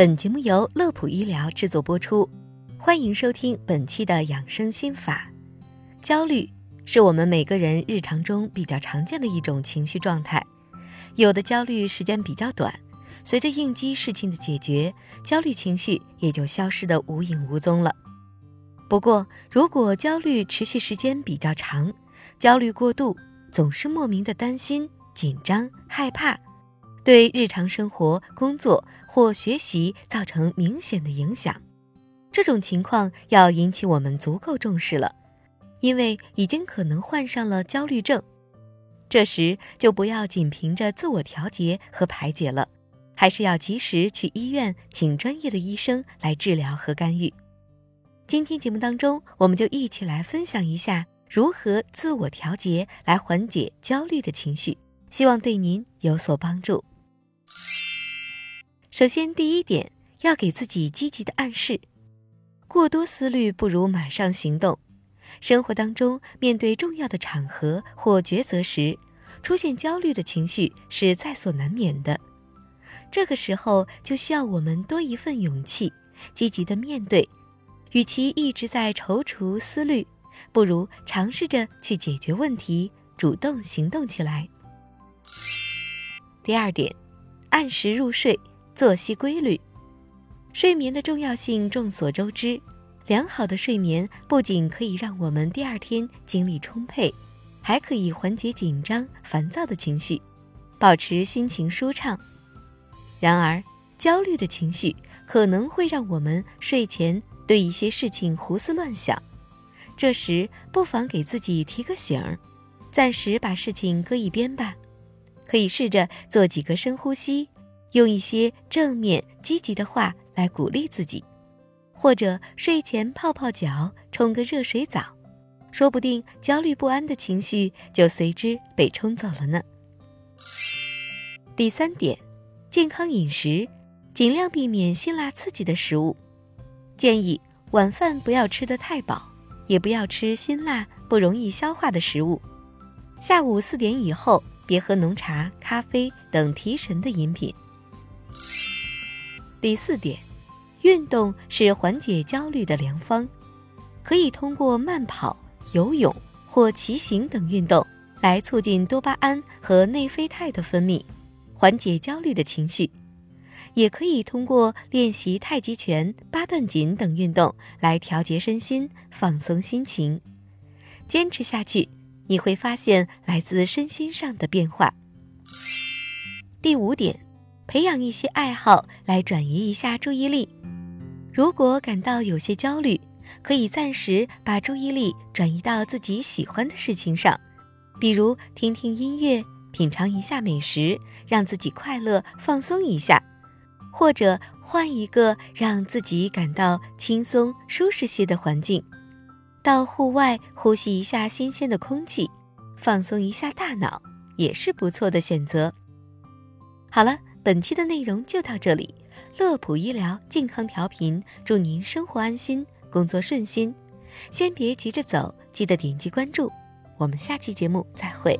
本节目由乐普医疗制作播出，欢迎收听本期的养生心法。焦虑是我们每个人日常中比较常见的一种情绪状态，有的焦虑时间比较短，随着应激事情的解决，焦虑情绪也就消失的无影无踪了。不过，如果焦虑持续时间比较长，焦虑过度，总是莫名的担心、紧张、害怕。对日常生活、工作或学习造成明显的影响，这种情况要引起我们足够重视了，因为已经可能患上了焦虑症。这时就不要仅凭着自我调节和排解了，还是要及时去医院请专业的医生来治疗和干预。今天节目当中，我们就一起来分享一下如何自我调节来缓解焦虑的情绪，希望对您有所帮助。首先，第一点要给自己积极的暗示。过多思虑不如马上行动。生活当中，面对重要的场合或抉择时，出现焦虑的情绪是在所难免的。这个时候，就需要我们多一份勇气，积极的面对。与其一直在踌躇思虑，不如尝试着去解决问题，主动行动起来。第二点，按时入睡。作息规律，睡眠的重要性众所周知。良好的睡眠不仅可以让我们第二天精力充沛，还可以缓解紧张、烦躁的情绪，保持心情舒畅。然而，焦虑的情绪可能会让我们睡前对一些事情胡思乱想，这时不妨给自己提个醒儿，暂时把事情搁一边吧。可以试着做几个深呼吸。用一些正面积极的话来鼓励自己，或者睡前泡泡脚、冲个热水澡，说不定焦虑不安的情绪就随之被冲走了呢。第三点，健康饮食，尽量避免辛辣刺激的食物，建议晚饭不要吃得太饱，也不要吃辛辣不容易消化的食物。下午四点以后，别喝浓茶、咖啡等提神的饮品。第四点，运动是缓解焦虑的良方，可以通过慢跑、游泳或骑行等运动来促进多巴胺和内啡肽的分泌，缓解焦虑的情绪；也可以通过练习太极拳、八段锦等运动来调节身心、放松心情。坚持下去，你会发现来自身心上的变化。第五点。培养一些爱好来转移一下注意力。如果感到有些焦虑，可以暂时把注意力转移到自己喜欢的事情上，比如听听音乐、品尝一下美食，让自己快乐放松一下；或者换一个让自己感到轻松舒适些的环境，到户外呼吸一下新鲜的空气，放松一下大脑，也是不错的选择。好了。本期的内容就到这里，乐普医疗健康调频，祝您生活安心，工作顺心。先别急着走，记得点击关注，我们下期节目再会。